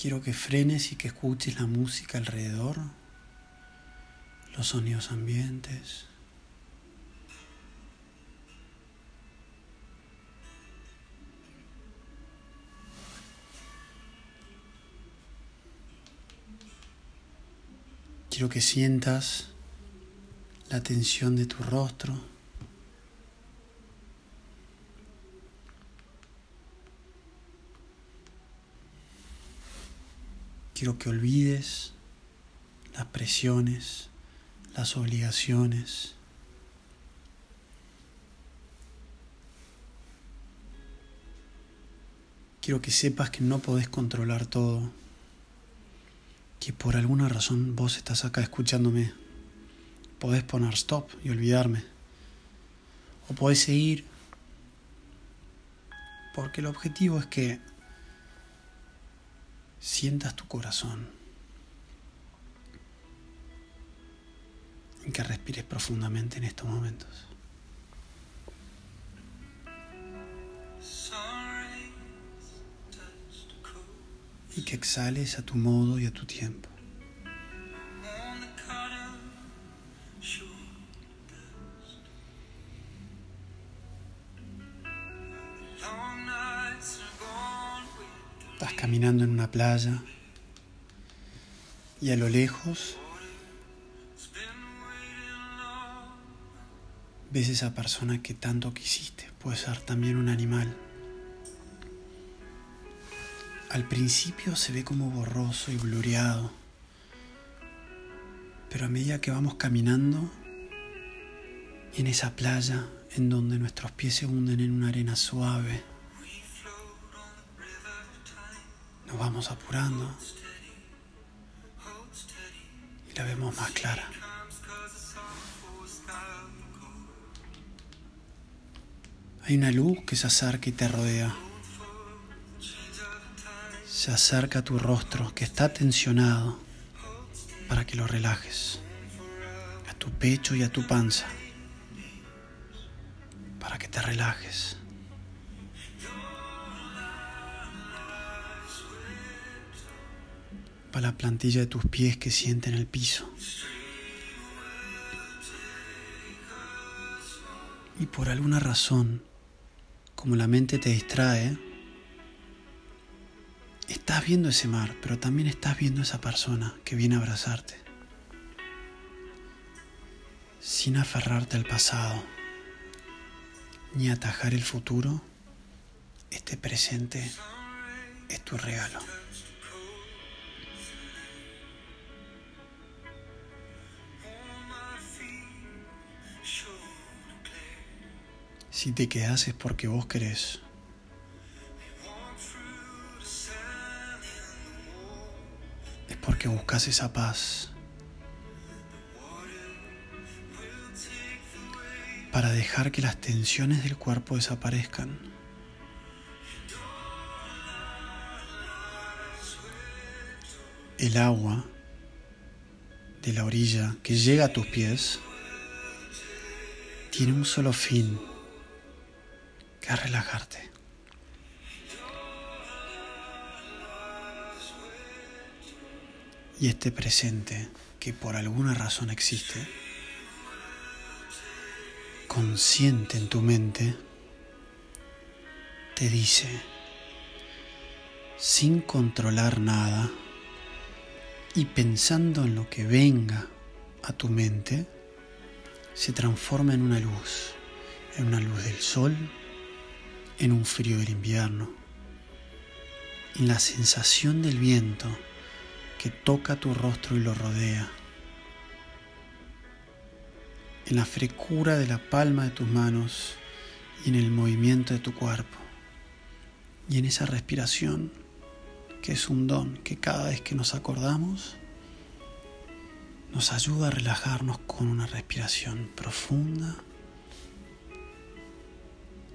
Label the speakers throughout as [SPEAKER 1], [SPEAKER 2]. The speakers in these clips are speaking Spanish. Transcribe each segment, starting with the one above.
[SPEAKER 1] Quiero que frenes y que escuches la música alrededor, los sonidos ambientes. Quiero que sientas la tensión de tu rostro. Quiero que olvides las presiones, las obligaciones. Quiero que sepas que no podés controlar todo, que por alguna razón vos estás acá escuchándome. Podés poner stop y olvidarme. O podés seguir, porque el objetivo es que sientas tu corazón y que respires profundamente en estos momentos. Y que exhales a tu modo y a tu tiempo. Estás caminando en una playa y a lo lejos ves esa persona que tanto quisiste. Puede ser también un animal. Al principio se ve como borroso y blureado, pero a medida que vamos caminando en esa playa en donde nuestros pies se hunden en una arena suave, nos vamos apurando y la vemos más clara. Hay una luz que se acerca y te rodea. Se acerca a tu rostro que está tensionado para que lo relajes. A tu pecho y a tu panza para que te relajes. Para la plantilla de tus pies que sienten el piso. Y por alguna razón, como la mente te distrae, estás viendo ese mar, pero también estás viendo esa persona que viene a abrazarte, sin aferrarte al pasado, ni atajar el futuro, este presente es tu regalo. Si te quedas es porque vos querés. Es porque buscas esa paz. Para dejar que las tensiones del cuerpo desaparezcan. El agua de la orilla que llega a tus pies tiene un solo fin que es relajarte. Y este presente que por alguna razón existe, consciente en tu mente, te dice, sin controlar nada y pensando en lo que venga a tu mente, se transforma en una luz, en una luz del sol, en un frío del invierno, en la sensación del viento que toca tu rostro y lo rodea, en la frecura de la palma de tus manos y en el movimiento de tu cuerpo, y en esa respiración que es un don que cada vez que nos acordamos nos ayuda a relajarnos con una respiración profunda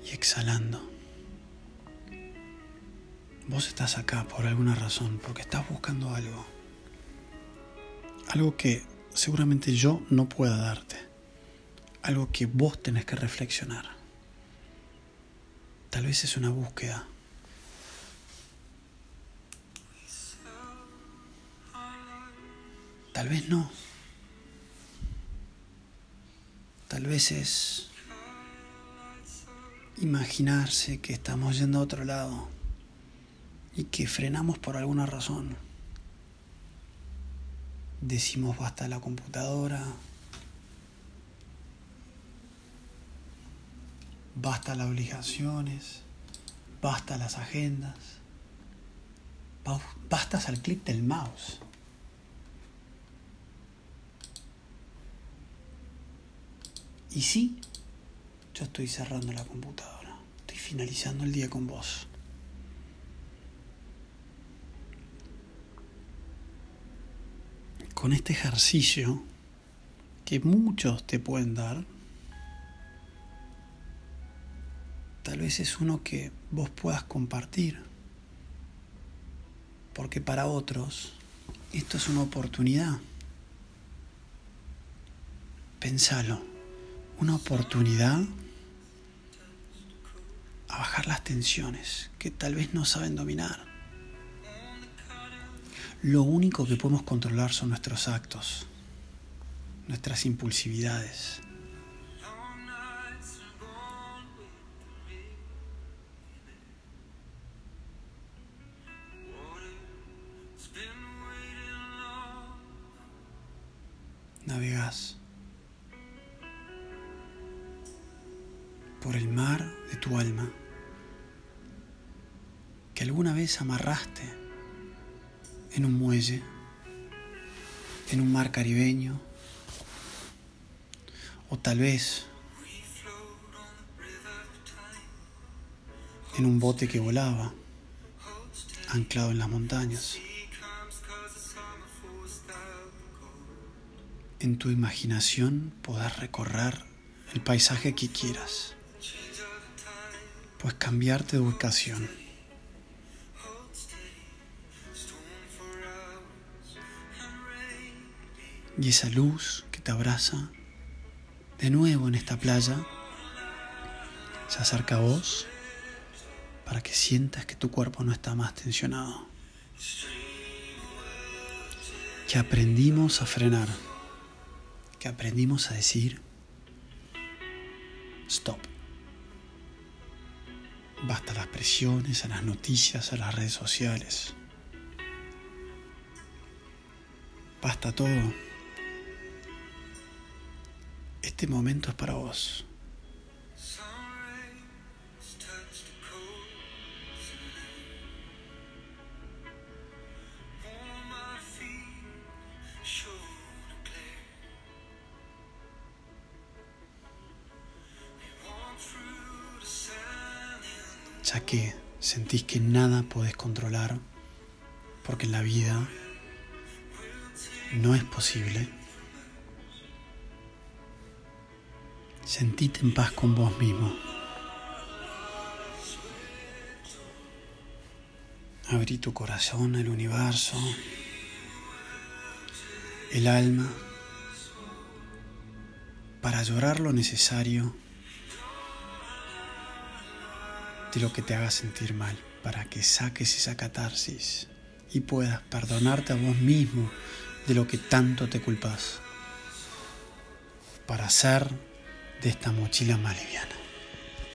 [SPEAKER 1] y exhalando. Vos estás acá por alguna razón, porque estás buscando algo. Algo que seguramente yo no pueda darte. Algo que vos tenés que reflexionar. Tal vez es una búsqueda. tal vez no. Tal vez es imaginarse que estamos yendo a otro lado y que frenamos por alguna razón. Decimos basta la computadora, basta las obligaciones, basta las agendas, bastas al clic del mouse. Y sí, yo estoy cerrando la computadora, estoy finalizando el día con vos. Con este ejercicio que muchos te pueden dar, tal vez es uno que vos puedas compartir, porque para otros esto es una oportunidad. Pensalo una oportunidad a bajar las tensiones que tal vez no saben dominar. Lo único que podemos controlar son nuestros actos, nuestras impulsividades. Navegas por el mar de tu alma que alguna vez amarraste en un muelle, en un mar caribeño, o tal vez en un bote que volaba, anclado en las montañas. En tu imaginación podrás recorrer el paisaje que quieras pues cambiarte de ubicación. Y esa luz que te abraza de nuevo en esta playa se acerca a vos para que sientas que tu cuerpo no está más tensionado. Que aprendimos a frenar, que aprendimos a decir stop. Basta las presiones, a las noticias, a las redes sociales. Basta todo. Este momento es para vos. ya que sentís que nada podés controlar, porque en la vida no es posible. Sentite en paz con vos mismo. Abrí tu corazón al universo, el alma, para llorar lo necesario lo que te haga sentir mal, para que saques esa catarsis y puedas perdonarte a vos mismo de lo que tanto te culpas, para hacer de esta mochila más.